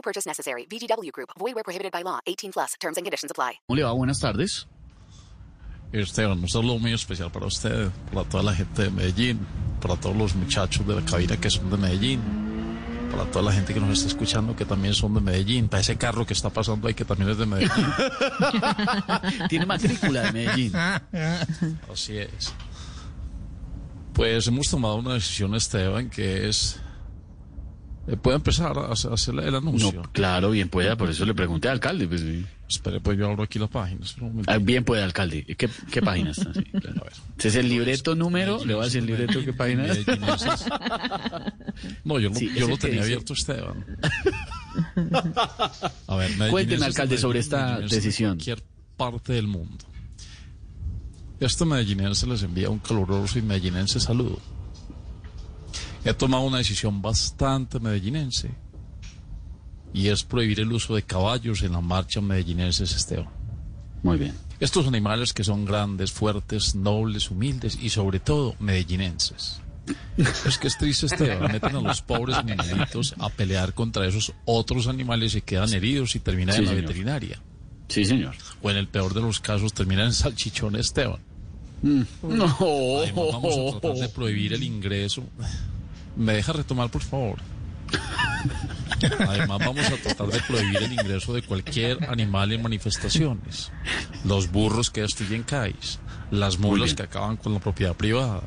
No purchase necessary. VGW Group. Void where prohibited by law. 18 plus. Terms and conditions apply. ¿Cómo le va? Buenas tardes. Esteban, un saludo muy especial para usted, para toda la gente de Medellín, para todos los muchachos de la cabina que son de Medellín, para toda la gente que nos está escuchando que también son de Medellín, para ese carro que está pasando ahí que también es de Medellín. Tiene matrícula de Medellín. Así es. Pues hemos tomado una decisión, Esteban, que es... eh, ¿Puede empezar a hacer el anuncio? No, claro, bien pueda, por eso le pregunté al alcalde. Pues, sí. Espere, pues yo abro aquí la página. espera un Ah, bien puede, alcalde. ¿Qué, qué página está? Sí, claro. Es el libreto número. Le voy a decir el libreto qué página es. No, yo, lo- Sí, yo lo tenía dice- abierto, Esteban. A ver, Cuénteme, alcalde, de sobre esta medellinenses de decisión. cualquier parte del mundo. Este medellinense les envía un caluroso y medellinense saludo. He tomado una decisión bastante medellinense y es prohibir el uso de caballos en la marcha medellinenses, Esteban. Muy bien. Estos animales que son grandes, fuertes, nobles, humildes y sobre todo medellinenses. Es que es triste, Esteban. Meten a los pobres animalitos a pelear contra esos otros animales y quedan heridos y terminan Sí, en la señor. veterinaria. Sí, señor. O en el peor de los casos terminan en salchichón, Esteban. No. Además, vamos a tratar de prohibir el ingreso. ¿Me deja retomar, por favor? Además, vamos a tratar de prohibir el ingreso de cualquier animal en manifestaciones. Los burros que destruyen calles, las mulas que acaban con la propiedad privada,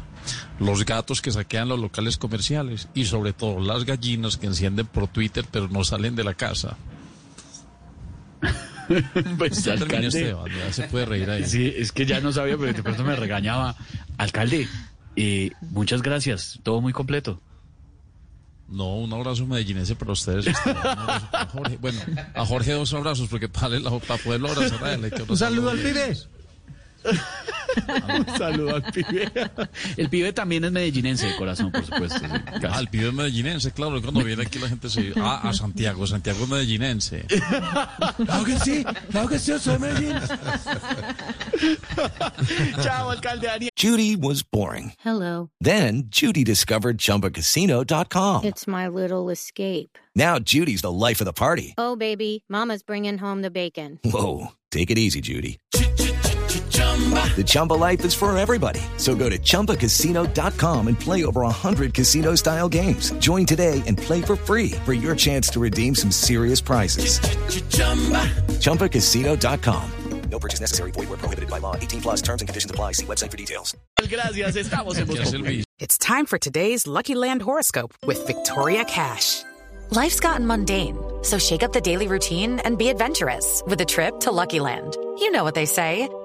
los gatos que saquean los locales comerciales y sobre todo las gallinas que encienden por Twitter pero no salen de la casa. Pues, Ya alcalde. Esteban, ya se puede reír ahí. Sí, es que ya no sabía, pero de pronto me regañaba. Alcalde, eh, muchas gracias. Todo muy completo. No, un abrazo medellinense para ustedes. Jorge. Bueno, a Jorge dos abrazos, porque para, para poderlo abrazar a él hay que Un saludo al pibe. Un saludo al pibe. El pibe también es medellinense de corazón, por supuesto. sí. Ah, el pibe es medellinense, claro, cuando viene aquí la gente se Ah, a Santiago, Santiago es medellinense. Claro que sí, claro que sí, soy Medellín. Chao, alcalde Daniel. Judy was boring. Hello. Then Judy discovered ChumbaCasino.com. It's my little escape. Now Judy's the life of the party. Oh, baby, Mama's bringing home the bacon. Whoa, take it easy, Judy. The Chumba life is for everybody. So go to ChumbaCasino.com and play over 100 casino-style games. Join today and play for free for your chance to redeem some serious prizes. ChumbaCasino.com. No purchase necessary. Void where prohibited by law. 18 plus terms and conditions apply. See website for details. Gracias, estamos en Voz ¿Qué hace el Populi. bicho? It's time for today's Lucky Land horoscope with Victoria Cash. Life's gotten mundane, so shake up the daily routine and be adventurous with a trip to Lucky Land. You know what they say.